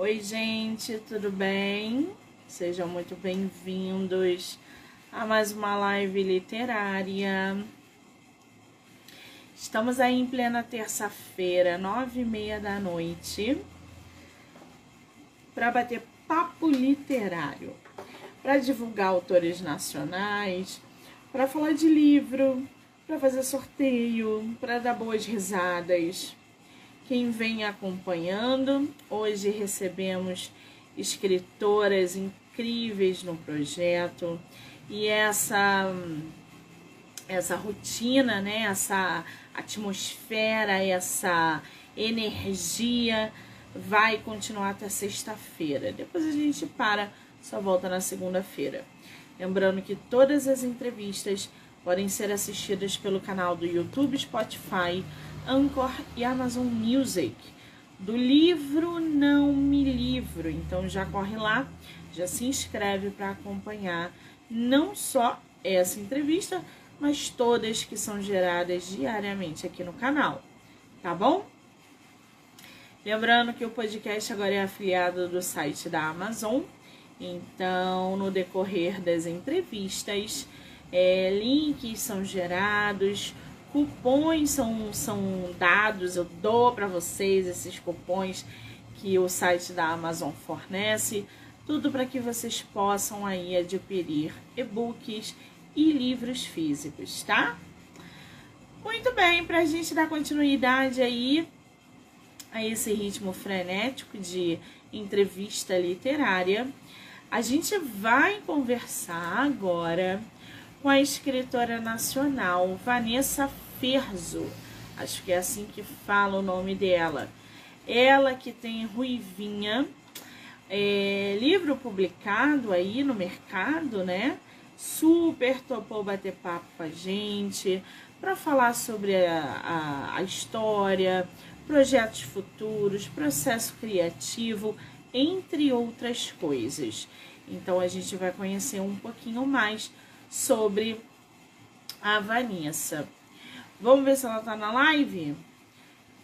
Oi, gente, tudo bem? Sejam muito bem-vindos a mais uma live literária. Estamos aí em plena terça-feira, nove e meia da noite, para bater papo literário, para divulgar autores nacionais, para falar de livro, para fazer sorteio, para dar boas risadas. Quem vem acompanhando, hoje recebemos escritoras incríveis no projeto e essa essa rotina, né, essa atmosfera, essa energia vai continuar até sexta-feira. Depois a gente para, só volta na segunda-feira. Lembrando que todas as entrevistas podem ser assistidas pelo canal do YouTube, Spotify, Anchor e Amazon Music. Do livro Não Me Livro. Então já corre lá, já se inscreve para acompanhar não só essa entrevista, mas todas que são geradas diariamente aqui no canal, tá bom? Lembrando que o podcast agora é afiliado do site da Amazon, então no decorrer das entrevistas é, links são gerados, cupons são, são dados, eu dou para vocês esses cupons que o site da Amazon fornece, tudo para que vocês possam aí adquirir e-books e livros físicos, tá? Muito bem, para a gente dar continuidade aí a esse ritmo frenético de entrevista literária, a gente vai conversar agora com a escritora nacional Vanessa Ferzo. Acho que é assim que fala o nome dela. Ela que tem Ruivinha, é, livro publicado aí no mercado, né? Super topou bater papo com a gente para falar sobre a, a, a história, projetos futuros, processo criativo, entre outras coisas. Então a gente vai conhecer um pouquinho mais sobre a Vanessa. Vamos ver se ela tá na live?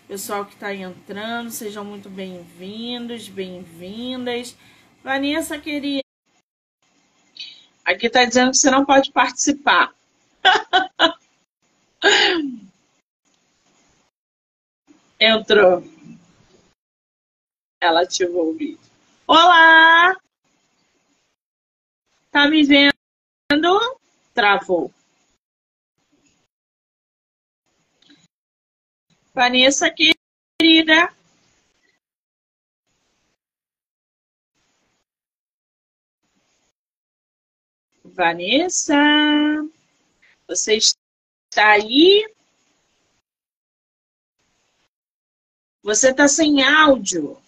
Pessoal que tá entrando, sejam muito bem-vindos, bem-vindas. Vanessa, querida. Aqui tá dizendo que você não pode participar. Entrou. Ela ativou o vídeo. Olá! Tá me vendo? Travou. Vanessa, querida. Vanessa, você está aí? Você está sem áudio.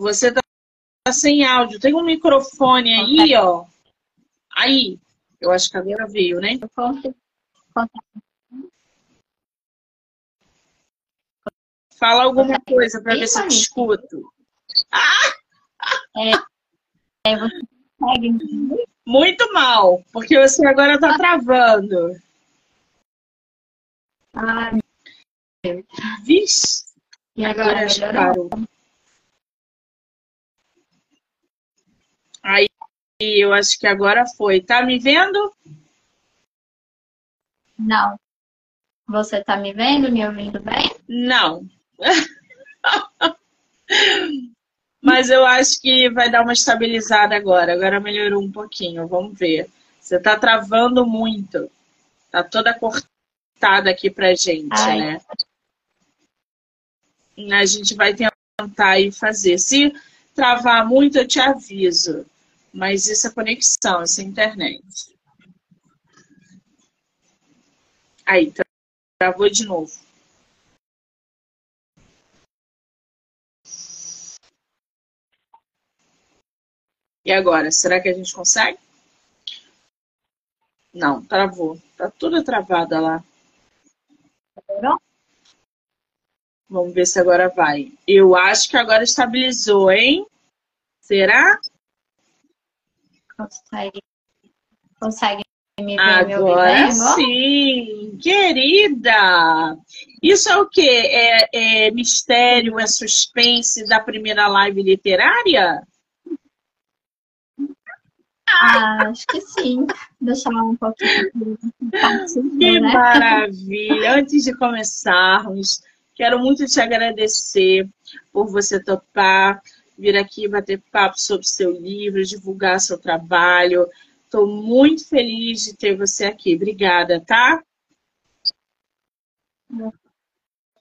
Você tá sem áudio. Tem um microfone aí, ó. Aí. Eu acho que agora veio, né? Fala alguma coisa para ver se eu te escuto. É, é, você consegue Muito mal, porque você agora tá travando. Ai, Vixe. e agora melhorou? parou. Aí eu acho que agora foi. Tá me vendo? Não. Você tá me vendo, me ouvindo bem? Não. Mas eu acho que vai dar uma estabilizada agora. Agora melhorou um pouquinho. Vamos ver. Você tá travando muito. Tá toda cortada aqui pra gente, Ai. né? A gente vai tentar aí fazer. Se travar muito, eu te aviso. Mas isso é conexão, isso é internet. Aí, tra- travou de novo. E agora, será que a gente consegue? Não, travou. Tá toda travada lá. Melhorou? Vamos ver se agora vai. Eu acho que agora estabilizou, hein? Será? Consegue, consegue me ver agora sim, querida. Isso é o quê? É, é mistério, é suspense da primeira live literária? Ah, acho que sim. Deixar um pouquinho. Que né? maravilha! Antes de começarmos, quero muito te agradecer por você topar vir aqui bater papo sobre seu livro, divulgar seu trabalho. Estou muito feliz de ter você aqui. Obrigada, tá?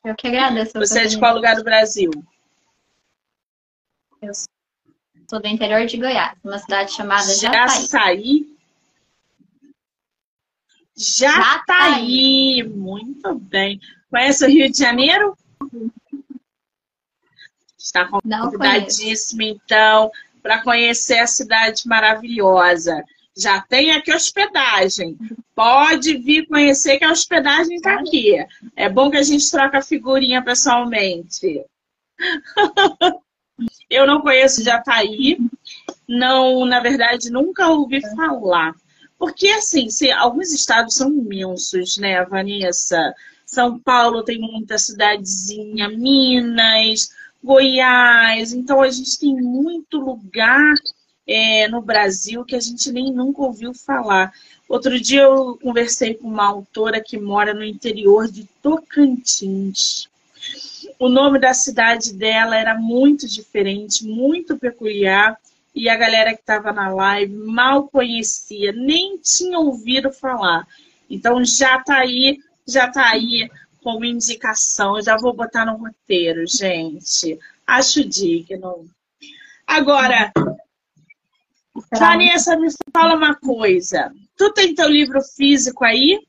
Eu que agradeço. Você é de qual lugar do Brasil? Eu sou do interior de Goiás, uma cidade chamada Jataí. Jataí? Jataí. Muito bem. Conhece o Rio de Janeiro? Está convidadíssima, então, para conhecer a cidade maravilhosa já tem aqui hospedagem. Pode vir conhecer que a hospedagem está aqui. É bom que a gente troca figurinha pessoalmente. Eu não conheço Jataí, não, na verdade, nunca ouvi falar. Porque, assim, se, alguns estados são imensos, né, Vanessa? São Paulo tem muita cidadezinha, Minas, Goiás. Então, a gente tem muito lugar é, no Brasil que a gente nem nunca ouviu falar. Outro dia eu conversei com uma autora que mora no interior de Tocantins. O nome da cidade dela era muito diferente, muito peculiar, e a galera que estava na live mal conhecia, nem tinha ouvido falar. Então já está aí, já está aí como indicação. Eu já vou botar no roteiro, gente. Acho digno. Agora, Vanessa, me fala uma coisa. Tu tem teu livro físico aí?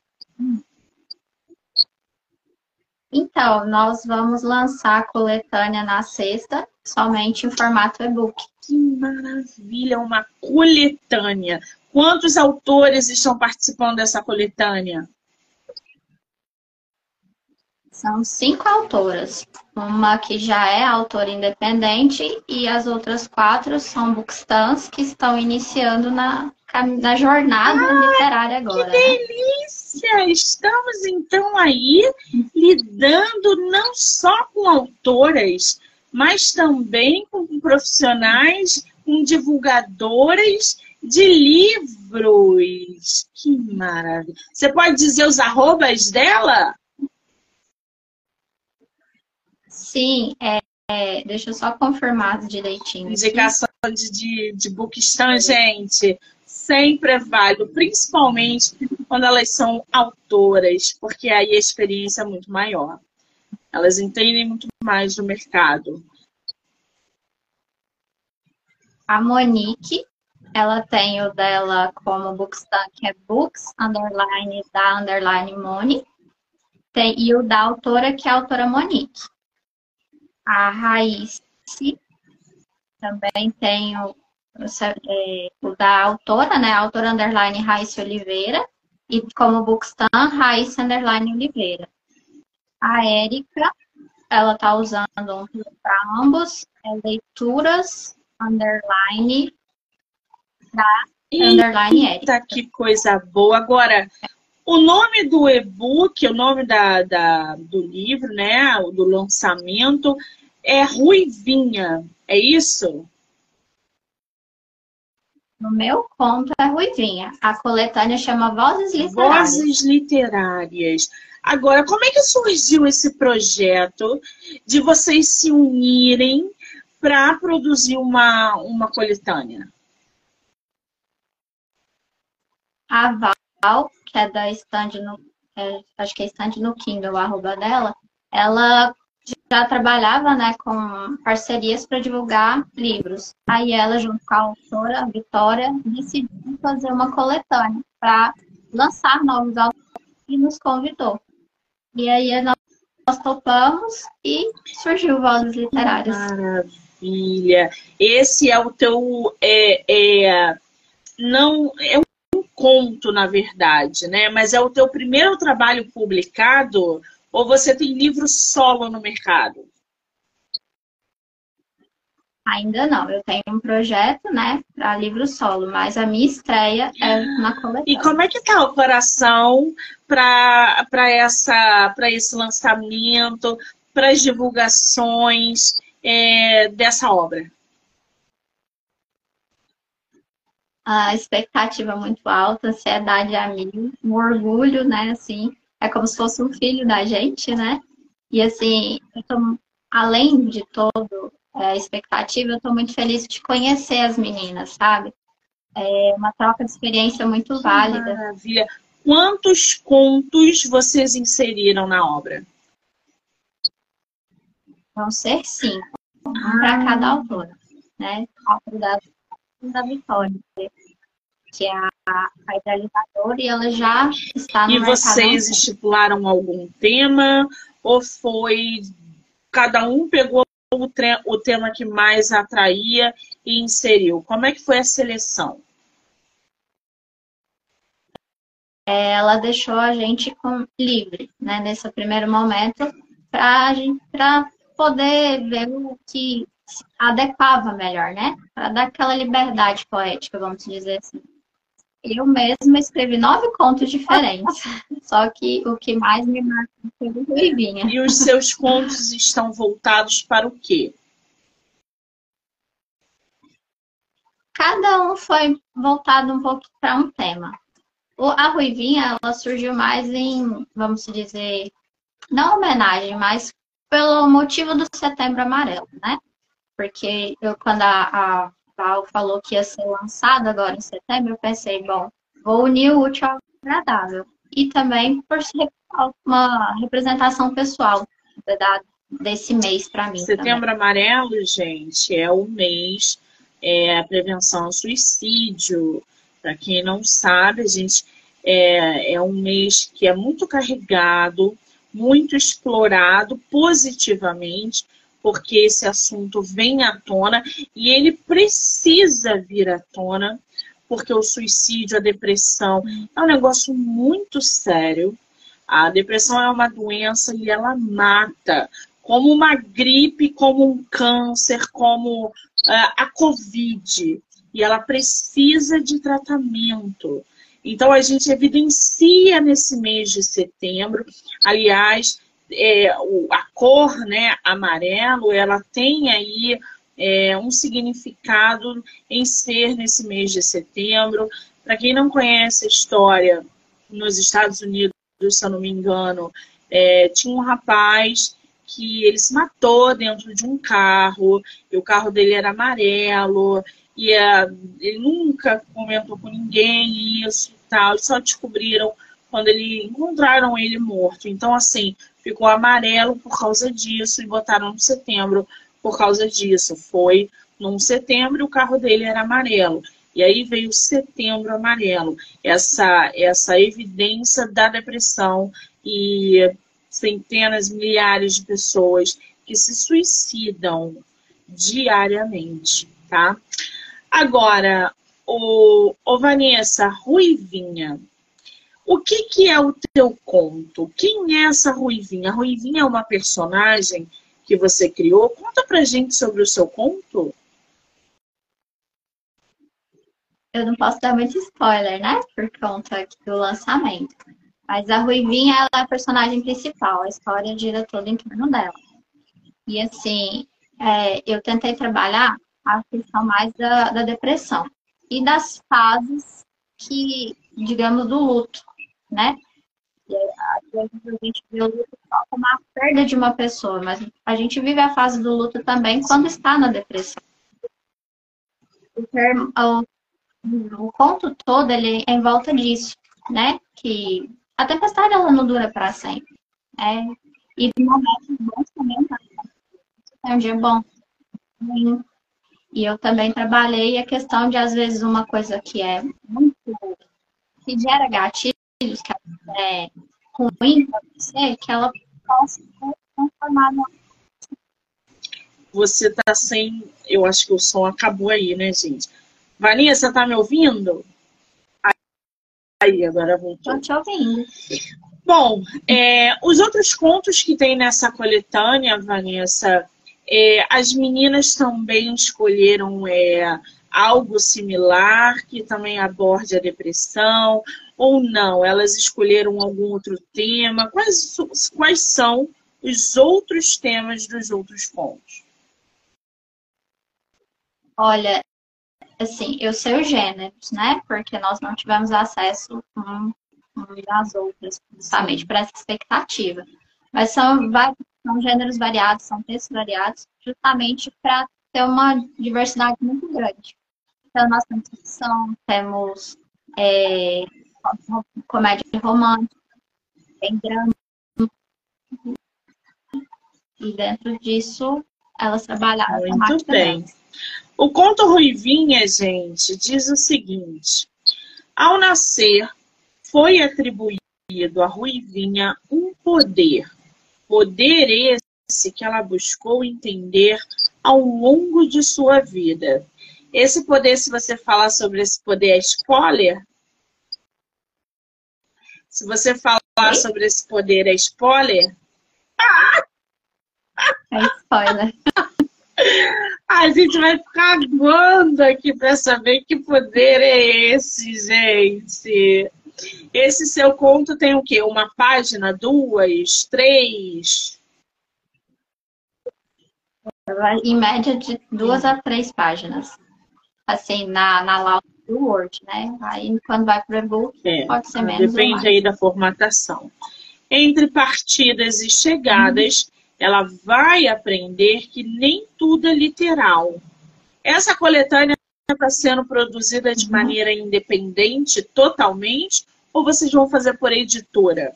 Então, nós vamos lançar a coletânea na sexta, somente em formato e-book. Que maravilha, uma coletânea. Quantos autores estão participando dessa coletânea? São cinco autoras. Uma que já é autora independente e as outras quatro são bookstans que estão iniciando na, na jornada ah, literária agora. Que delícia! Né? Estamos então aí lidando não só com autoras, mas também com profissionais, com divulgadoras de livros. Que maravilha! Você pode dizer os arrobas dela? Sim, é, é, deixa eu só confirmar direitinho. Indicação de, de, de Bookistan, gente, sempre é válido, principalmente quando elas são autoras, porque aí a experiência é muito maior. Elas entendem muito mais do mercado. A Monique, ela tem o dela como Bookstan, que é Books, underline, da underline Moni. Tem, e o da autora, que é a autora Monique a Raiz também tenho é, o da autora, né? Autora underline Raíssa Oliveira. E como Bookstan, Raíssa underline Oliveira. A Érica, ela tá usando um para ambos. É leituras underline da underline Érica. que coisa boa. Agora, o nome do e-book, o nome da, da, do livro, né? Do lançamento é Ruivinha, é isso? No meu conto é Ruivinha. A coletânea chama Vozes Literárias. Vozes Literárias. Agora, como é que surgiu esse projeto de vocês se unirem para produzir uma, uma coletânea? A Val, que é da stand no. É, acho que é stand no Kindle, a arroba dela, ela já trabalhava né, com parcerias para divulgar livros. Aí ela, junto com a autora, a Vitória, decidiu fazer uma coletânea para lançar novos autores e nos convidou. E aí nós, nós topamos e surgiu Vozes Literárias. Maravilha! Esse é o teu. É, é, não, é um conto, na verdade, né? Mas é o teu primeiro trabalho publicado ou você tem livro solo no mercado? Ainda não, eu tenho um projeto, né, para livro solo, mas a minha estreia é na coletânea. E como é que tá o coração para essa para esse lançamento, para as divulgações é, dessa obra? A expectativa muito alta, ansiedade a mim, um orgulho, né, assim, é como se fosse um filho da gente, né? E assim, tô, além de todo é, expectativa, eu estou muito feliz de conhecer as meninas, sabe? É uma troca de experiência muito que válida. Maravilha. Quantos contos vocês inseriram na obra? Vão ser cinco, um ah. para cada autora, né? Da, da Vitória, que é a, a idealizadora, e ela já está no E vocês estipularam algum tema? Ou foi cada um pegou o, o tema que mais atraía e inseriu? Como é que foi a seleção? É, ela deixou a gente com, livre, né, nesse primeiro momento, para poder ver o que adequava melhor, né? Para dar aquela liberdade poética, vamos dizer assim. Eu mesma escrevi nove contos diferentes. Só que o que mais me marcou foi o Ruivinha. E os seus contos estão voltados para o quê? Cada um foi voltado um pouco para um tema. A Ruivinha, ela surgiu mais em, vamos dizer, não homenagem, mas pelo motivo do Setembro Amarelo, né? Porque eu, quando a, a Falou que ia ser lançado agora em setembro, eu pensei, bom, vou unir o útil ao agradável. E também por ser uma representação pessoal da, desse mês para mim. Setembro também. Amarelo, gente, é o mês é, a prevenção ao suicídio. Para quem não sabe, a gente é, é um mês que é muito carregado, muito explorado positivamente porque esse assunto vem à tona e ele precisa vir à tona, porque o suicídio, a depressão é um negócio muito sério. A depressão é uma doença e ela mata, como uma gripe, como um câncer, como uh, a Covid. E ela precisa de tratamento. Então, a gente evidencia nesse mês de setembro. Aliás, é, a cor né, amarelo, ela tem aí é, um significado em ser nesse mês de setembro. Para quem não conhece a história, nos Estados Unidos, se eu não me engano, é, tinha um rapaz que ele se matou dentro de um carro, e o carro dele era amarelo, e é, ele nunca comentou com ninguém isso e tal, só descobriram quando ele encontraram ele morto. Então, assim, ficou amarelo por causa disso e botaram no setembro por causa disso. Foi num setembro o carro dele era amarelo. E aí veio setembro amarelo, essa, essa evidência da depressão e centenas, milhares de pessoas que se suicidam diariamente, tá? Agora, o, o Vanessa Ruivinha, o que, que é o teu conto? Quem é essa Ruivinha? A Ruivinha é uma personagem que você criou? Conta pra gente sobre o seu conto. Eu não posso dar muito spoiler, né? Por conta do lançamento. Mas a Ruivinha ela é a personagem principal, a história gira toda em torno dela. E assim, é, eu tentei trabalhar a questão mais da, da depressão e das fases que, digamos, do luto né? Vezes a gente vê o luto como a perda de uma pessoa, mas a gente vive a fase do luto também quando está na depressão. O, termo, o, o conto todo ele é em volta disso, né? Que a tempestade ela não dura para sempre. Né? E momentos bons também é um dia bom. E eu também trabalhei a questão de, às vezes, uma coisa que é muito. que gera gatilho que é ruim para você, que ela possa ser transformada Você tá sem. Eu acho que o som acabou aí, né, gente? Vanessa, tá me ouvindo? Aí, agora voltou. Tô te ouvindo. Bom, é, os outros contos que tem nessa coletânea, Vanessa, É, as meninas também escolheram é, algo similar que também aborde a depressão ou não? Elas escolheram algum outro tema? Quais, quais são os outros temas dos outros contos? Olha, assim, eu sei os gêneros, né? Porque nós não tivemos acesso um das outras, justamente para essa expectativa. Mas são, são gêneros variados, são textos variados, justamente para ter uma diversidade muito grande. Então, nós temos ficção, temos é, comédia romântica, tem drama. E dentro disso, elas trabalharam. Muito bem. O conto Ruivinha, gente, diz o seguinte: ao nascer, foi atribuído a Ruivinha um poder. Poder esse que ela buscou entender ao longo de sua vida. Esse poder, se você falar sobre esse poder, é spoiler? Se você falar sobre esse poder, é spoiler? É spoiler. A gente vai ficar aguando aqui para saber que poder é esse, gente. Esse seu conto tem o quê? Uma página, duas, três? Em média de duas a três páginas. Assim, na, na lauda do Word, né? Aí quando vai para o e-book, é, pode ser menos. Depende aí da formatação. Entre partidas e chegadas, uhum ela vai aprender que nem tudo é literal. Essa coletânea está sendo produzida de uhum. maneira independente, totalmente, ou vocês vão fazer por editora?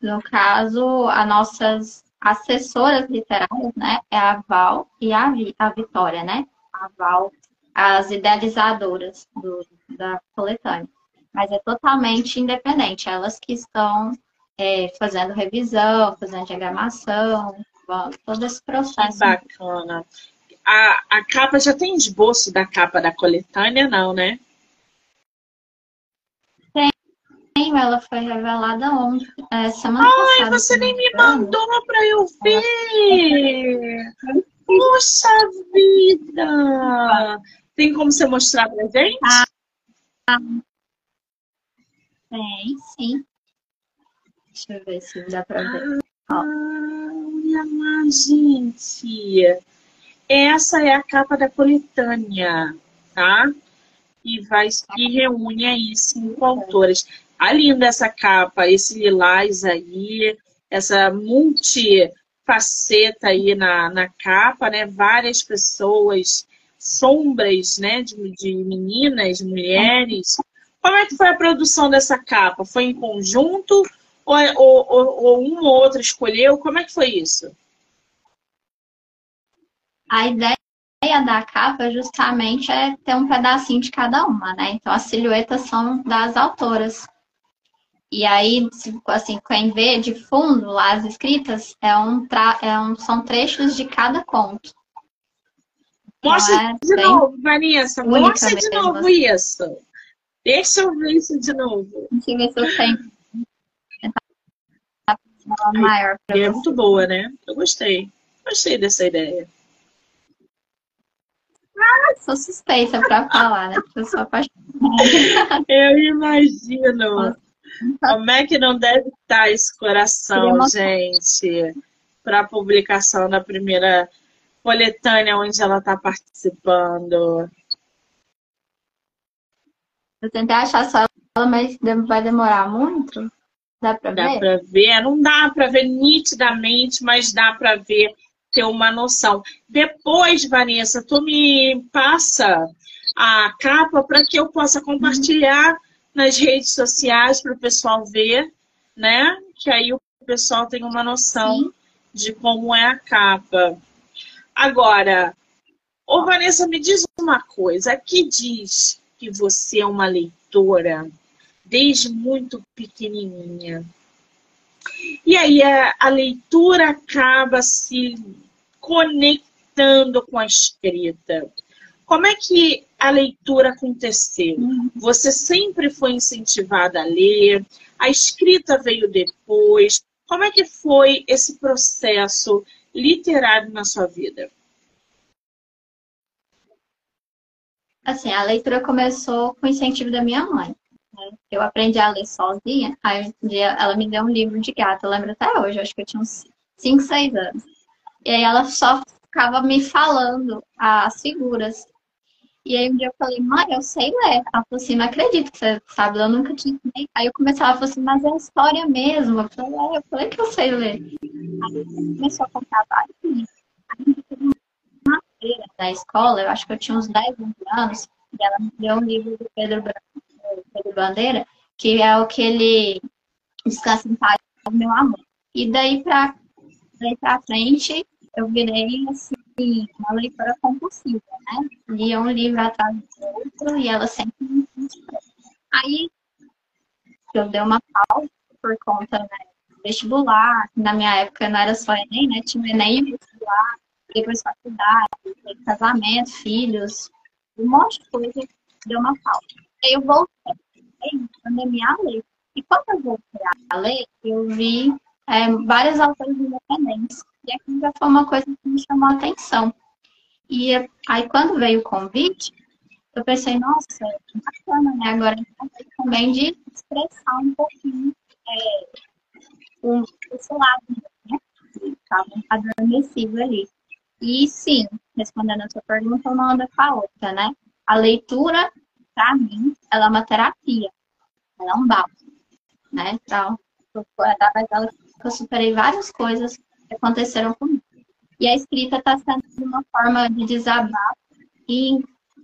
No caso, as nossas assessoras literárias, né, é a Val e a, a Vitória, né? A Val, as idealizadoras do, da coletânea. Mas é totalmente independente, elas que estão é, fazendo revisão, fazendo diagramação, todo esse processo. Que bacana. A, a capa já tem esboço da capa da coletânea, não, né? Tem, ela foi revelada ontem, é, semana Ai, passada. Ai, você nem me mandou para eu ver! Puxa vida! Tem como você mostrar pra gente? Ah, tem, sim. Deixa eu ver se dá para ver. Ah, olha lá, gente. Essa é a capa da coletânea, tá? E vai e reúne aí cinco autores. A linda essa capa, esse lilás aí, essa multifaceta aí na, na capa, né? Várias pessoas, sombras, né? De, de meninas, mulheres. Como é que foi a produção dessa capa? Foi em conjunto ou, ou, ou um ou outro escolheu? Como é que foi isso? A ideia da capa justamente é ter um pedacinho de cada uma, né? Então as silhuetas são das autoras. E aí, assim, quem vê de fundo lá as escritas, é um, tra... é um... são trechos de cada conto. Mostra é de novo, Vanessa. Mostra de novo isso. Deixa eu ver isso de novo. Deixa eu ver se eu tenho maior pra É muito boa, né? Eu gostei. Gostei dessa ideia. Ah, sou suspeita para falar, né? Porque eu sou apaixonada. Eu imagino. Como é que não deve estar esse coração, gente, para a publicação da primeira coletânea onde ela está participando? Eu tentei achar só ela, mas vai demorar muito. Dá dá ver? Pra ver? Não dá para ver nitidamente, mas dá para ver, ter uma noção. Depois, Vanessa, tu me passa a capa para que eu possa compartilhar nas redes sociais para o pessoal ver, né? Que aí o pessoal tem uma noção Sim. de como é a capa. Agora, ô Vanessa, me diz uma coisa. Aqui diz que você é uma leitora desde muito pequenininha. E aí a, a leitura acaba se conectando com a escrita. Como é que a leitura aconteceu? Você sempre foi incentivada a ler? A escrita veio depois? Como é que foi esse processo literário na sua vida? Assim, a leitura começou com o incentivo da minha mãe. Né? Eu aprendi a ler sozinha, aí um dia ela me deu um livro de gato, eu lembro até hoje, acho que eu tinha uns 5, 6 anos. E aí ela só ficava me falando as figuras. E aí um dia eu falei, mãe, eu sei ler. Ela falou assim, não acredito que você sabe, eu nunca tinha Aí eu comecei, ela falou assim, mas é história mesmo. Eu falei, é, eu falei que eu sei ler. Aí começou a contar vários livros. Uma feira da escola, eu acho que eu tinha uns 10, 11 anos, e ela me deu um livro do Pedro, Pedro Bandeira, que é o que ele descansa em paz, meu amor. E daí pra, daí pra frente, eu virei, assim, uma leitora compulsiva, né? Lia um livro atrás do outro e ela sempre me. Aí eu dei uma pausa por conta né, do vestibular, na minha época não era só Enem, né? Tinha Enem e vestibular, depois faculdade, casamento, filhos, um monte de coisa, deu uma pausa. Aí eu voltei, pandemia a ler. E quando eu voltei a ler, eu vi é, vários autores independentes. E aquilo já foi uma coisa que me chamou a atenção. E aí, quando veio o convite, eu pensei, nossa, que bacana, né? Agora também de expressar um pouquinho é, um, esse lado, né? Estava adormecido ali. E sim, respondendo a sua pergunta, uma anda com a outra, né? A leitura, para mim, ela é uma terapia. Ela é um bálsamo, né? Então, através dela eu superei várias coisas aconteceram comigo. E a escrita está sendo uma forma de desabar e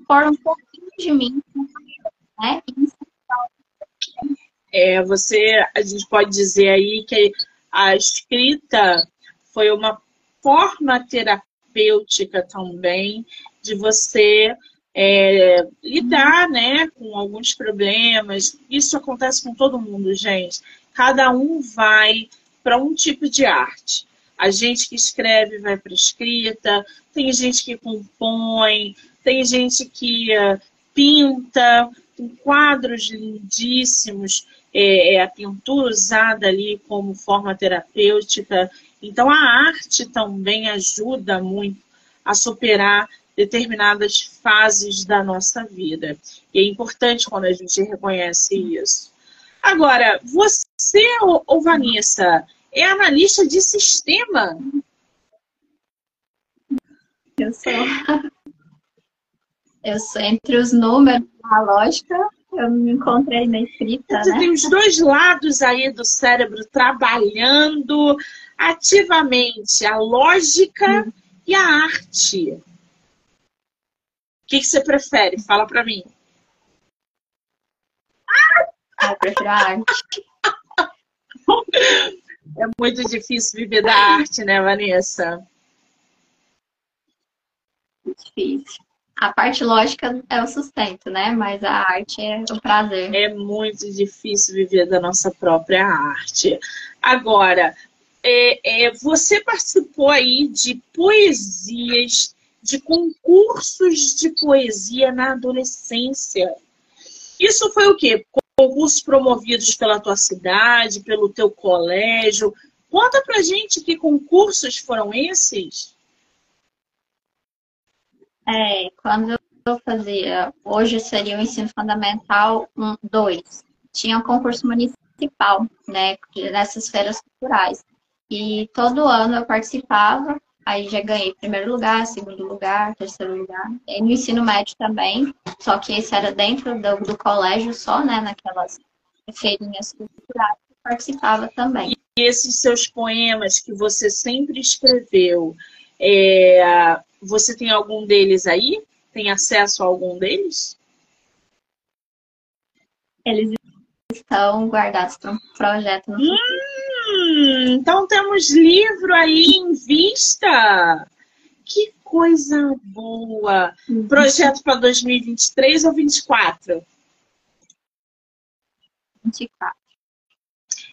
pôr um pouquinho de mim, né? É, você, a gente pode dizer aí que a escrita foi uma forma terapêutica também de você é, lidar né, com alguns problemas. Isso acontece com todo mundo, gente. Cada um vai para um tipo de arte. A gente que escreve vai para escrita, tem gente que compõe, tem gente que uh, pinta, tem quadros lindíssimos, é, é, a pintura usada ali como forma terapêutica. Então, a arte também ajuda muito a superar determinadas fases da nossa vida. E é importante quando a gente reconhece isso. Agora, você, ou Vanessa, é analista de sistema. Eu sou. Eu sou entre os números, a lógica, eu me encontrei na escrita. Você né? tem os dois lados aí do cérebro trabalhando ativamente, a lógica hum. e a arte. O que, que você prefere? Fala para mim. Ah, eu prefiro a arte. É muito difícil viver da arte, né, Vanessa? Difícil. A parte lógica é o sustento, né? Mas a arte é o prazer. É muito difícil viver da nossa própria arte. Agora, é, é, você participou aí de poesias, de concursos de poesia na adolescência. Isso foi o quê? Concursos promovidos pela tua cidade, pelo teu colégio. Conta pra gente que concursos foram esses? É, quando eu fazia, hoje seria o ensino fundamental 2, tinha um concurso municipal, né, nessas feiras culturais. E todo ano eu participava, aí já ganhei primeiro lugar, segundo lugar, terceiro lugar. E no ensino médio também, só que esse era dentro do, do colégio só, né, naquelas feirinhas culturais, eu participava também. E esses seus poemas que você sempre escreveu, é, você tem algum deles aí? Tem acesso a algum deles? Eles estão guardados para um projeto no futuro. Hum, então temos livro aí em vista. Que coisa boa! Uhum. Projeto para 2023 ou 2024? 24.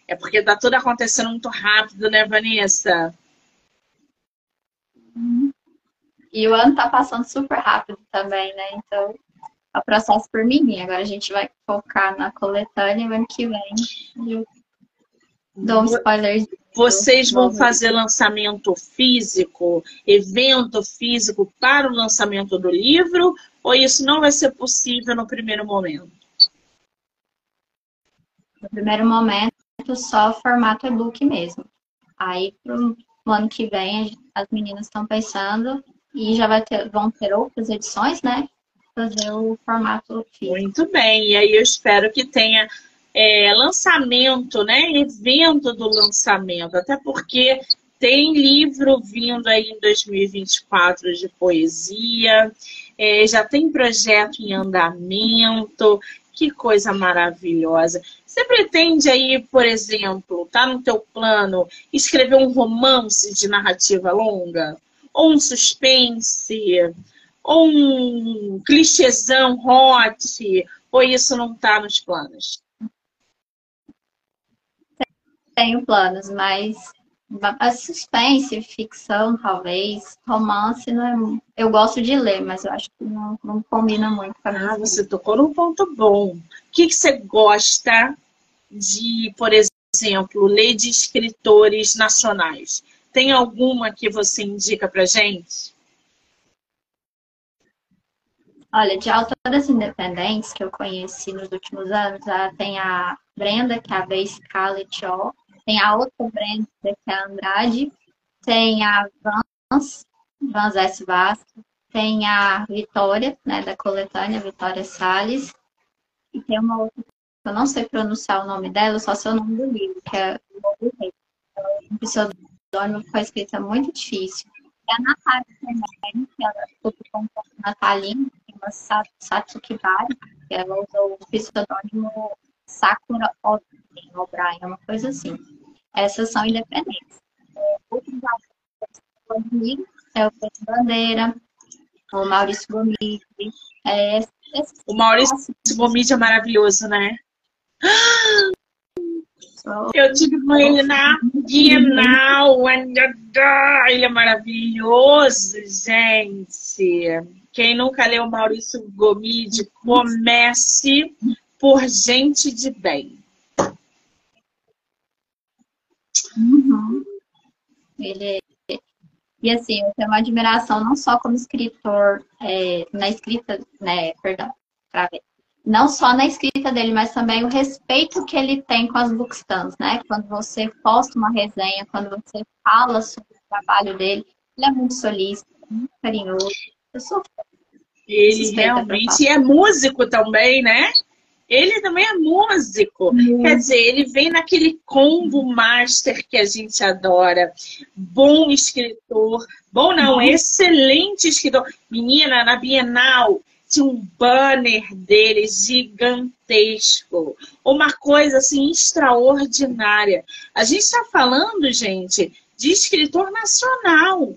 É porque está tudo acontecendo muito rápido, né, Vanessa? Uhum. E o ano tá passando super rápido também, né? Então, é o processo por mim. Agora a gente vai focar na coletânea o ano que vem. Dou um spoiler. Vocês vão fazer lançamento físico, evento físico para o lançamento do livro, ou isso não vai ser possível no primeiro momento? No primeiro momento, só formato e-book mesmo. Aí, para o ano que vem, as meninas estão pensando e já vai ter, vão ter outras edições, né? Fazer o formato físico. Muito bem, e aí eu espero que tenha é, lançamento, né? Evento do lançamento, até porque tem livro vindo aí em 2024 de poesia, é, já tem projeto em andamento, que coisa maravilhosa. Você pretende aí, por exemplo, tá no teu plano, escrever um romance de narrativa longa? Ou um suspense? Ou um clichêzão hot? Ou isso não tá nos planos? Tenho planos, mas suspense, ficção, talvez, romance, não é... eu gosto de ler, mas eu acho que não, não combina muito com a minha. Ah, você tocou num ponto bom. O que, que você gosta de, por exemplo, ler de escritores nacionais? Tem alguma que você indica pra gente? Olha, de autoras independentes que eu conheci nos últimos anos, tem a Brenda, que é a Base Scarlett Ó, tem a outra Brenda, que é a Andrade, tem a Vans, Vans S. Vasco, tem a Vitória, né, da coletânea, Vitória Salles, e tem uma outra, eu não sei pronunciar o nome dela, só sei o nome do livro, que é O Novo Rei. Um pseudônimo com a escrita muito difícil. É a Natália também, que ela publicou um pouco natalino, tem uma Satsukibari, que ela usou o pseudônimo Sakura O'Brien, uma coisa assim. Essas são independentes. É, outros autores é o Pedro Bandeira, o Maurício Gomide. É, o Maurício Gomide é maravilhoso, né? Eu tive com ele na Bienal, ele é maravilhoso, gente. Quem nunca leu Maurício Gomide, comece por gente de bem. Uhum. Ele é... E assim, eu tenho uma admiração não só como escritor, é, na escrita, né, perdão, não só na escrita dele, mas também o respeito que ele tem com as bookstans, né? Quando você posta uma resenha, quando você fala sobre o trabalho dele, ele é muito solícito, muito carinhoso. Eu sou Ele realmente é músico também, né? Ele também é músico. Uhum. Quer dizer, ele vem naquele combo master que a gente adora. Bom escritor. Bom não, uhum. excelente escritor. Menina, na Bienal tinha um banner dele gigantesco. Uma coisa assim extraordinária. A gente está falando, gente, de escritor nacional.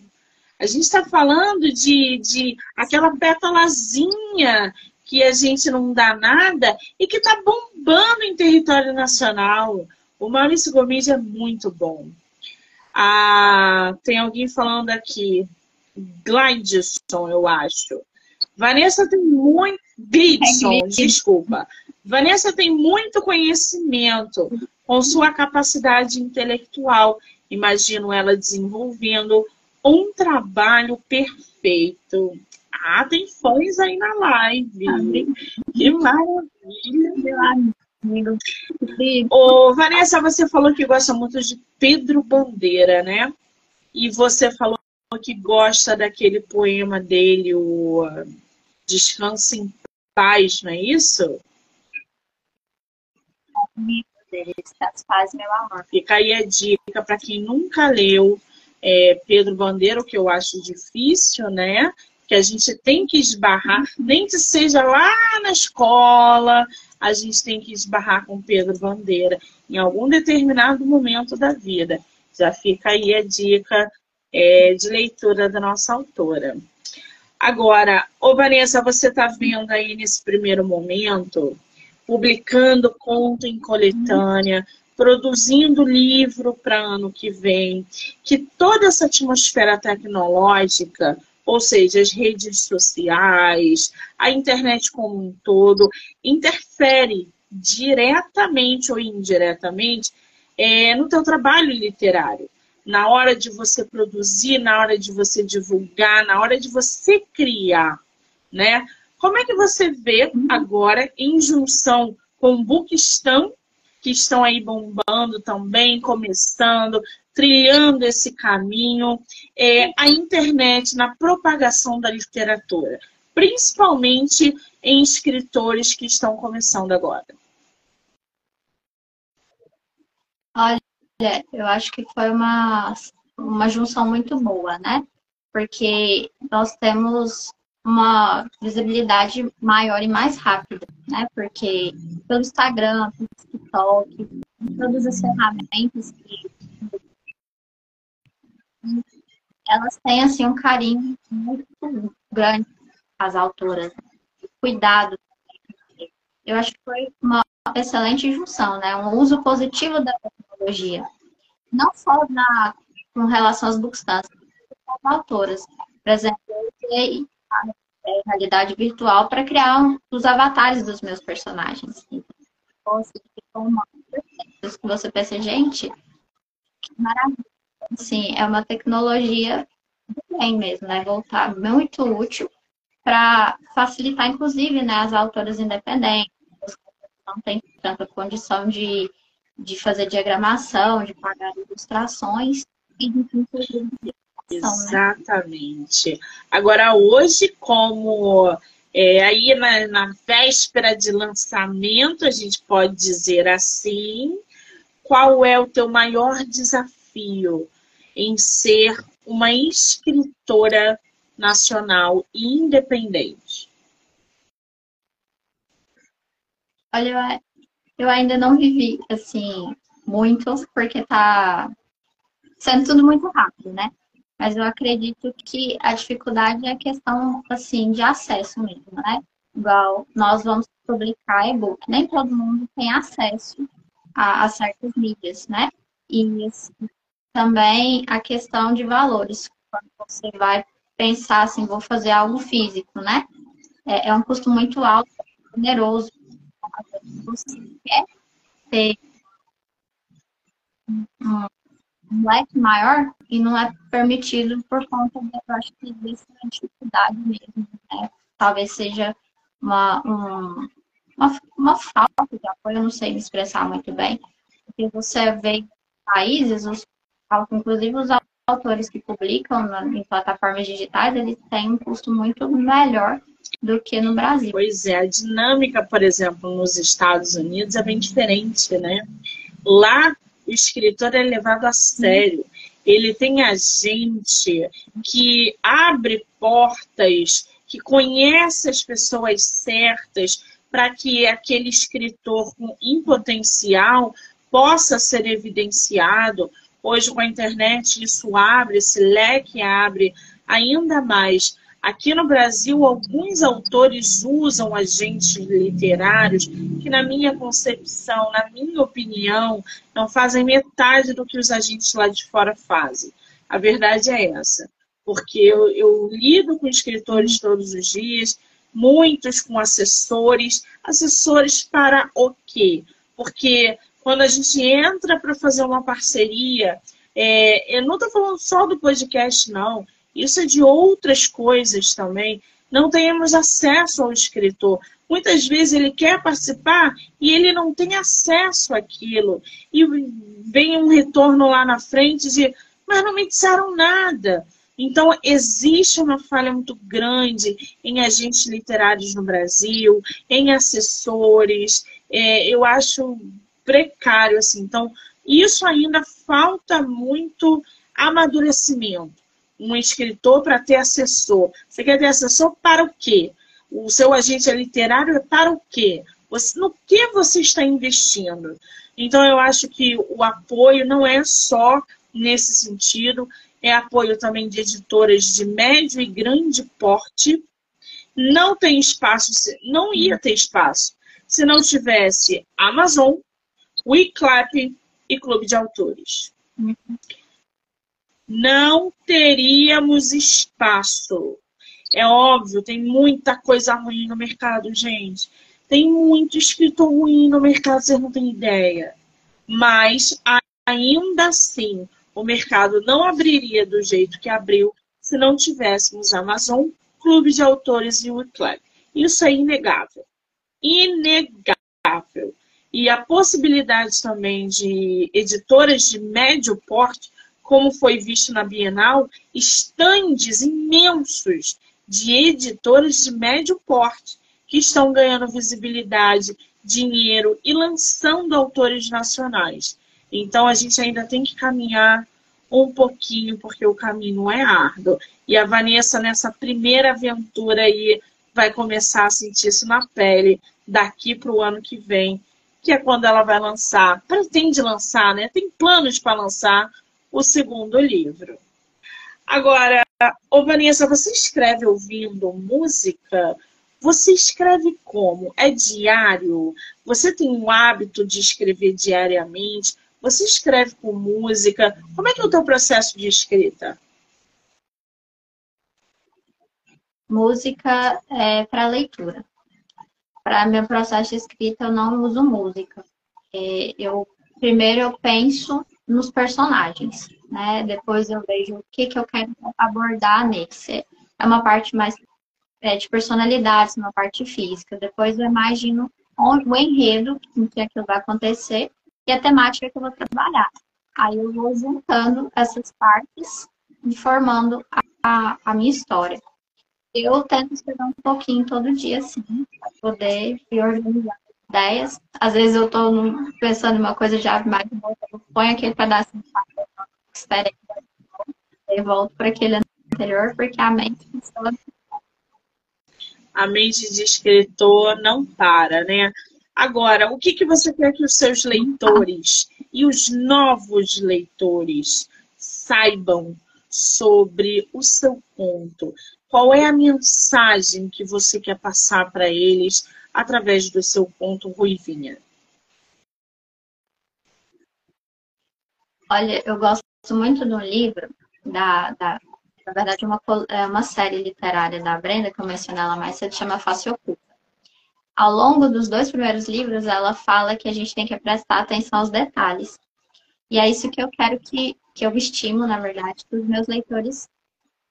A gente está falando de, de aquela pétalazinha que a gente não dá nada e que está bombando em território nacional. O Maurício Gomes é muito bom. Ah, tem alguém falando aqui, Glidson, eu acho. Vanessa tem muito. Glidson, é desculpa. Vanessa tem muito conhecimento com sua capacidade intelectual. Imagino ela desenvolvendo um trabalho perfeito. Ah, tem fãs aí na live. Que maravilha, meu amigo. Ô, Vanessa, você falou que gosta muito de Pedro Bandeira, né? E você falou que gosta daquele poema dele, o Descanse em Paz, não é isso? Faz meu amor. Fica aí a dica para quem nunca leu é, Pedro Bandeira, o que eu acho difícil, né? Que a gente tem que esbarrar, nem que seja lá na escola, a gente tem que esbarrar com Pedro Bandeira em algum determinado momento da vida. Já fica aí a dica é, de leitura da nossa autora. Agora, ô Vanessa, você está vendo aí nesse primeiro momento, publicando conto em coletânea, produzindo livro para ano que vem, que toda essa atmosfera tecnológica ou seja, as redes sociais, a internet como um todo, interfere diretamente ou indiretamente é, no teu trabalho literário, na hora de você produzir, na hora de você divulgar, na hora de você criar, né? Como é que você vê agora em junção com o Bookistan, que estão aí bombando também, começando, trilhando esse caminho, é, a internet na propagação da literatura, principalmente em escritores que estão começando agora? Olha, eu acho que foi uma, uma junção muito boa, né? Porque nós temos uma visibilidade maior e mais rápida, né? Porque pelo Instagram, pelo TikTok, todas as ferramentas que elas têm assim um carinho muito grande as autoras, cuidado. Eu acho que foi uma excelente junção, né? Um uso positivo da tecnologia, não só na com relação às bookstars, mas as autoras. Por exemplo, eu usei a realidade virtual para criar um, os avatares dos meus personagens. Então, assim, uma que você pensa, gente, que maravilha Sim, é uma tecnologia bem mesmo, né? Voltar muito útil para facilitar, inclusive, né, as autoras independentes, não tem tanta condição de, de fazer diagramação, de pagar ilustrações e de? Exatamente. Né? Agora, hoje, como é, aí na, na véspera de lançamento, a gente pode dizer assim, qual é o teu maior desafio em ser uma escritora nacional e independente? Olha, eu ainda não vivi assim muito, porque tá sendo tudo muito rápido, né? Mas eu acredito que a dificuldade é a questão assim de acesso mesmo, né? Igual nós vamos publicar e-book, nem todo mundo tem acesso a, a certas mídias, né? E assim, também a questão de valores. Quando você vai pensar assim, vou fazer algo físico, né? É, é um custo muito alto, oneroso. Você quer ter um, um leque maior e não é permitido por conta, de, eu acho que, dessa dificuldade mesmo. Né? Talvez seja uma, um, uma, uma falta de apoio, eu não sei me expressar muito bem, porque você vê países, os Inclusive, os autores que publicam em plataformas digitais, eles têm um custo muito melhor do que no Brasil. Pois é, a dinâmica, por exemplo, nos Estados Unidos é bem diferente, né? Lá, o escritor é levado a sério. Ele tem a gente que abre portas, que conhece as pessoas certas para que aquele escritor com potencial possa ser evidenciado, Hoje, com a internet, isso abre, esse leque abre ainda mais. Aqui no Brasil, alguns autores usam agentes literários que, na minha concepção, na minha opinião, não fazem metade do que os agentes lá de fora fazem. A verdade é essa. Porque eu, eu lido com escritores todos os dias, muitos com assessores. Assessores para o quê? Porque quando a gente entra para fazer uma parceria, é, eu não estou falando só do podcast, não. Isso é de outras coisas também. Não temos acesso ao escritor. Muitas vezes ele quer participar e ele não tem acesso àquilo. E vem um retorno lá na frente de, mas não me disseram nada. Então, existe uma falha muito grande em agentes literários no Brasil, em assessores. É, eu acho precário, assim. Então, isso ainda falta muito amadurecimento. Um escritor para ter assessor. Você quer ter assessor para o quê? O seu agente literário é para o quê? Você, no que você está investindo? Então, eu acho que o apoio não é só nesse sentido, é apoio também de editoras de médio e grande porte. Não tem espaço, não ia ter espaço se não tivesse Amazon, WeClap e Clube de Autores. Não teríamos espaço. É óbvio, tem muita coisa ruim no mercado, gente. Tem muito escritor ruim no mercado, vocês não têm ideia. Mas ainda assim o mercado não abriria do jeito que abriu se não tivéssemos Amazon, Clube de Autores e Wiclab. Isso é inegável. Inegável. E a possibilidade também de editoras de médio porte, como foi visto na Bienal, estandes imensos de editoras de médio porte que estão ganhando visibilidade, dinheiro e lançando autores nacionais. Então a gente ainda tem que caminhar um pouquinho, porque o caminho é árduo. E a Vanessa, nessa primeira aventura aí, vai começar a sentir isso na pele daqui para o ano que vem, que é quando ela vai lançar, pretende lançar, né? Tem planos para lançar o segundo livro. Agora, ô Vanessa, você escreve ouvindo música? Você escreve como? É diário? Você tem um hábito de escrever diariamente? Você escreve com música? Como é que é o teu processo de escrita? Música é para leitura. Para meu processo de escrita, eu não uso música. É, eu primeiro eu penso nos personagens, né? Depois eu vejo o que, que eu quero abordar nesse. É uma parte mais é, de personalidades, uma parte física. Depois eu imagino o enredo em que aquilo vai acontecer e a temática que eu vou trabalhar. Aí eu vou juntando essas partes e formando a, a, a minha história. Eu tento escrever um pouquinho todo dia, sim, para poder ir organizando ideias. Às vezes eu estou pensando em uma coisa já mais boa, eu ponho aquele pedacinho de papel, espera e volto para aquele anterior, porque a mente a mente de escritor não para, né? Agora, o que, que você quer que os seus leitores e os novos leitores saibam sobre o seu conto? Qual é a mensagem que você quer passar para eles através do seu conto Ruivinha? Olha, eu gosto muito do livro da, da na verdade, uma, é uma série literária da Brenda, que eu mencionei ela mais cedo, chama Face Oculta ao longo dos dois primeiros livros, ela fala que a gente tem que prestar atenção aos detalhes. E é isso que eu quero que, que eu estimo, na verdade, que os meus leitores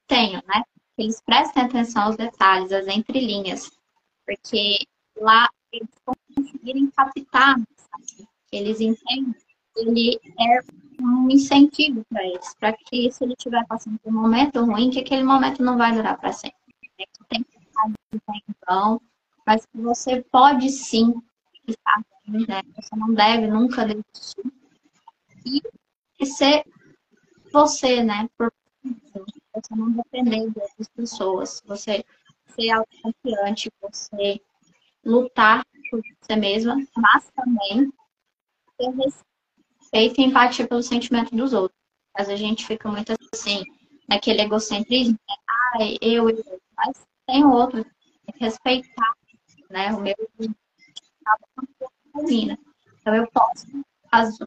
tenham, né? Que eles prestem atenção aos detalhes, às entrelinhas. Porque lá eles conseguirem captar, eles entendem, ele é um incentivo para eles, para que se ele estiver passando por um momento ruim, que aquele momento não vai durar para sempre. Tem que estar então, mas que você pode sim estar bem, né? Você não deve nunca desistir. E ser você, né? Por você não depender de outras pessoas. Você ser autoconfiante, você lutar por você mesma, mas também ter respeito e empatia pelo sentimento dos outros. Mas a gente fica muito assim, naquele egocentrismo, né? ah, eu, eu, mas tem outro, tem que respeitar né? O meu Então eu posso,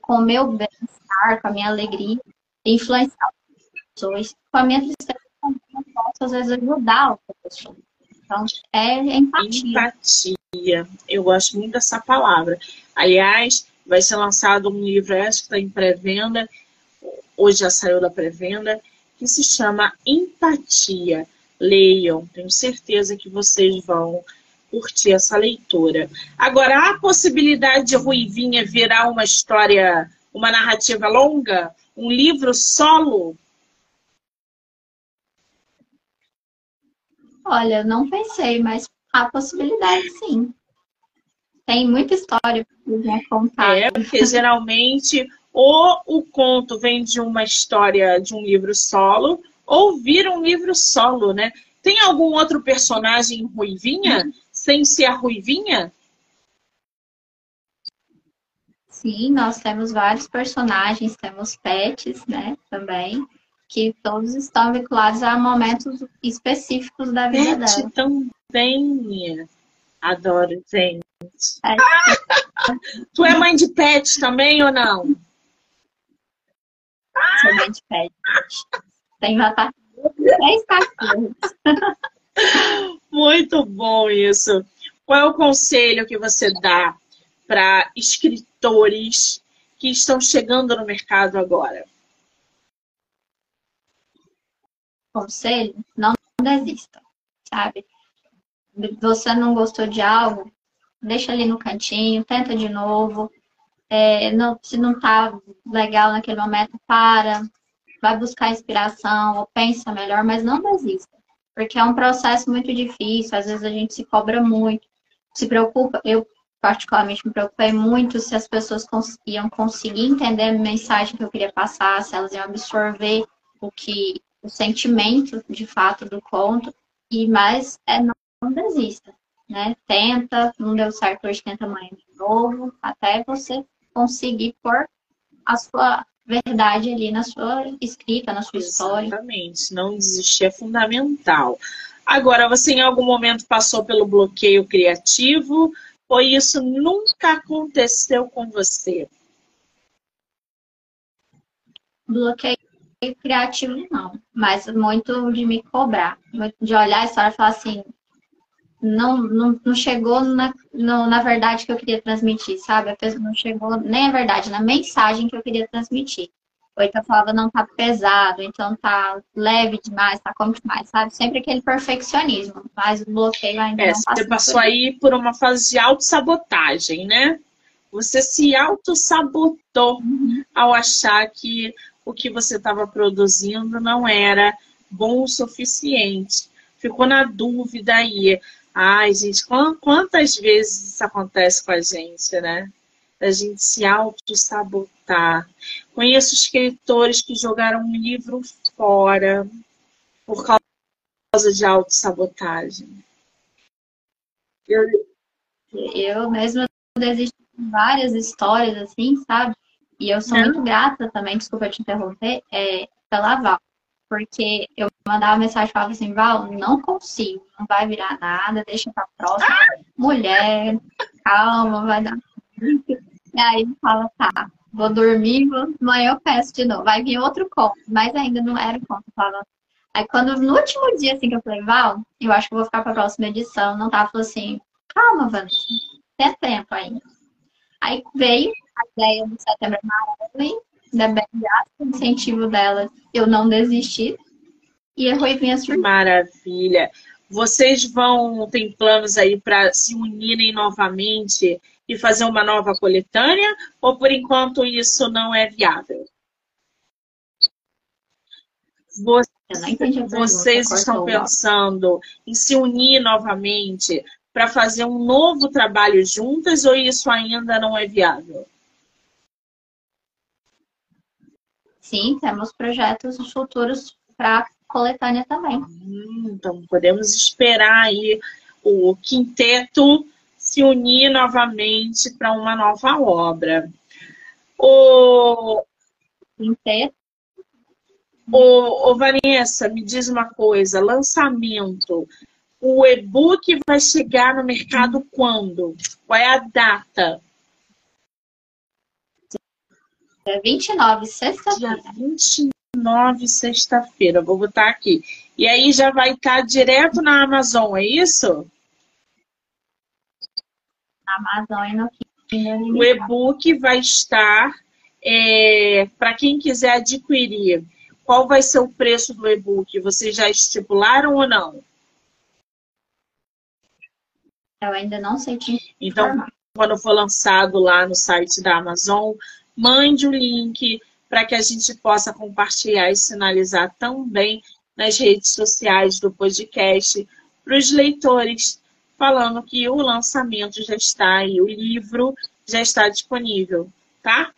com o meu bem-estar, com a minha alegria, influenciar as pessoas. Com a minha tristeza, eu posso, às vezes, ajudar outra pessoa. Então, é empatia. Empatia. Eu gosto muito dessa palavra. Aliás, vai ser lançado um livro, acho que está em pré-venda, hoje já saiu da pré-venda, que se chama Empatia. Leiam, tenho certeza que vocês vão curtir essa leitura. Agora, há possibilidade de Ruivinha virar uma história, uma narrativa longa? Um livro solo? Olha, não pensei, mas há possibilidade sim. Tem muita história para contar. É, porque geralmente ou o conto vem de uma história de um livro solo, ou vira um livro solo, né? Tem algum outro personagem ruivinha? Uhum sem ser a Ruivinha? Sim, nós temos vários personagens, temos pets, né, também, que todos estão vinculados a momentos específicos da vida Pet dela. Também. Adoro, gente. É. tu é mãe de pet também ou não? Sou mãe de pet. Tenho uma três cachorros. Muito bom isso. Qual é o conselho que você dá para escritores que estão chegando no mercado agora? Conselho, não desista, sabe? Você não gostou de algo, deixa ali no cantinho, tenta de novo. É, não, se não tá legal naquele momento, para, vai buscar inspiração, ou pensa melhor, mas não desista. Porque é um processo muito difícil, às vezes a gente se cobra muito, se preocupa, eu particularmente me preocupei muito se as pessoas iam conseguir entender a mensagem que eu queria passar, se elas iam absorver o que o sentimento de fato do conto. E mais é não, não desista, né? Tenta, não deu certo hoje, tenta amanhã de novo, até você conseguir pôr a sua verdade ali na sua escrita, na sua história. Exatamente, não desistir é fundamental. Agora, você em algum momento passou pelo bloqueio criativo ou isso nunca aconteceu com você? Bloqueio criativo não, mas muito de me cobrar, de olhar a história e falar assim, não, não, não chegou na, no, na verdade que eu queria transmitir, sabe? A pessoa não chegou nem a verdade, na mensagem que eu queria transmitir. Ou então falava, não tá pesado, então tá leve demais, tá como demais, sabe? Sempre aquele perfeccionismo, mas o bloqueio ainda é, não Você passou aí por uma fase de autossabotagem, né? Você se autossabotou uhum. ao achar que o que você estava produzindo não era bom o suficiente. Ficou na dúvida aí. Ai, gente, quantas vezes isso acontece com a gente, né? Da gente se auto-sabotar. Conheço escritores que jogaram um livro fora por causa de auto-sabotagem. Eu, eu mesma desisti de várias histórias assim, sabe? E eu sou muito grata também, desculpa te interromper, é, pela Val. Porque eu mandava mensagem e falava assim, Val, não consigo, não vai virar nada, deixa pra próxima. Mulher, calma, vai dar. E aí fala, tá, vou dormir, amanhã eu peço de novo. Vai vir outro conto, mas ainda não era o conto. Falava... Aí quando no último dia assim que eu falei, Val, eu acho que vou ficar pra próxima edição, não tava, falou assim, calma, Vanessa, tem tempo ainda. Aí veio a ideia do Setembro Amarelo ainda bem, graças ao incentivo dela, eu não desisti. E a Ruivinha surgiu. Maravilha. Vocês vão, tem planos aí para se unirem novamente e fazer uma nova coletânea? Ou por enquanto isso não é viável? Você, vocês estão pensando em se unir novamente para fazer um novo trabalho juntas ou isso ainda não é viável? Sim, temos projetos futuros para coletânea também. Hum, então, podemos esperar aí o quinteto se unir novamente para uma nova obra. O quinteto. O, o Vanessa, me diz uma coisa, lançamento. O e-book vai chegar no mercado quando? Qual é a data? Dia 29, sexta-feira. Dia 29, sexta-feira. Vou botar aqui. E aí já vai estar direto na Amazon, é isso? Na Amazon e no Kindle. O e-book vai estar é, para quem quiser adquirir. Qual vai ser o preço do e-book? Vocês já estipularam ou não? Eu ainda não sei te Então, quando for lançado lá no site da Amazon, mande o link para que a gente possa compartilhar e sinalizar também nas redes sociais do podcast para os leitores, falando que o lançamento já está e o livro já está disponível, tá?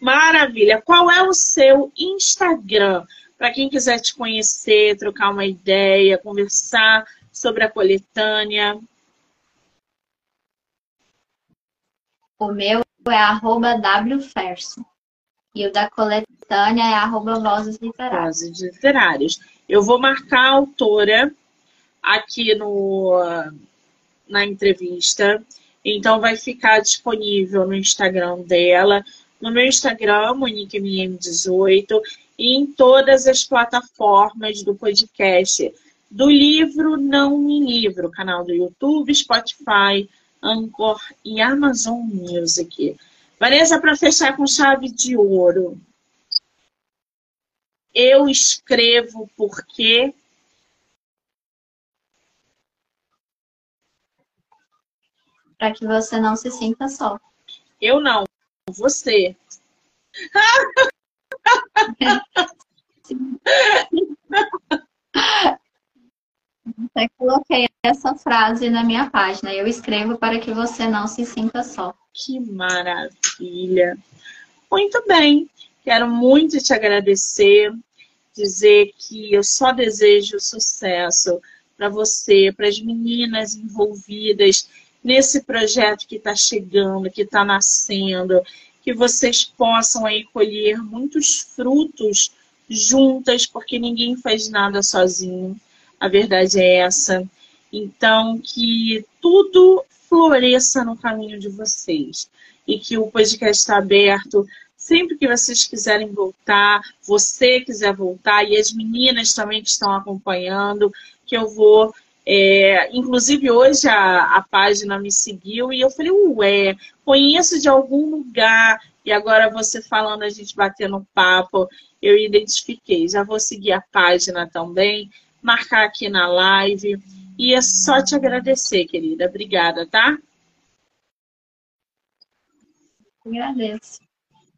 Maravilha! Qual é o seu Instagram? Para quem quiser te conhecer, trocar uma ideia, conversar sobre a coletânea. O meu é arroba wferso. E o da coletânea é arroba vozes literárias. Vozes literárias. Eu vou marcar a autora aqui no, na entrevista. Então vai ficar disponível no Instagram dela, no meu Instagram, MoniqueMM18, e em todas as plataformas do podcast. Do livro Não Me Livro, canal do YouTube, Spotify, Anchor e Amazon Music. Vanessa, para fechar com chave de ouro. Eu escrevo porque para que você não se sinta só. Eu não, você. Até coloquei essa frase na minha página. Eu escrevo para que você não se sinta só. Que maravilha! Muito bem, quero muito te agradecer, dizer que eu só desejo sucesso para você, para as meninas envolvidas nesse projeto que está chegando, que está nascendo, que vocês possam aí colher muitos frutos juntas, porque ninguém faz nada sozinho. A verdade é essa. Então, que tudo floresça no caminho de vocês. E que o podcast está aberto sempre que vocês quiserem voltar, você quiser voltar, e as meninas também que estão acompanhando, que eu vou é, inclusive hoje a, a página me seguiu e eu falei, ué, conheço de algum lugar. E agora você falando, a gente batendo papo, eu identifiquei. Já vou seguir a página também, marcar aqui na live. E é só te agradecer, querida. Obrigada, tá? Agradeço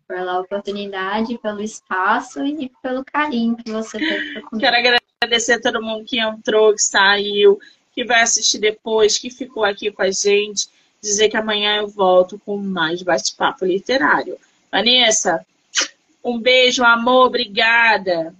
pela oportunidade, pelo espaço e pelo carinho que você teve comigo. Quero agradecer agradecer a todo mundo que entrou, que saiu, que vai assistir depois, que ficou aqui com a gente. Dizer que amanhã eu volto com mais bate-papo literário. Vanessa, um beijo, amor, obrigada.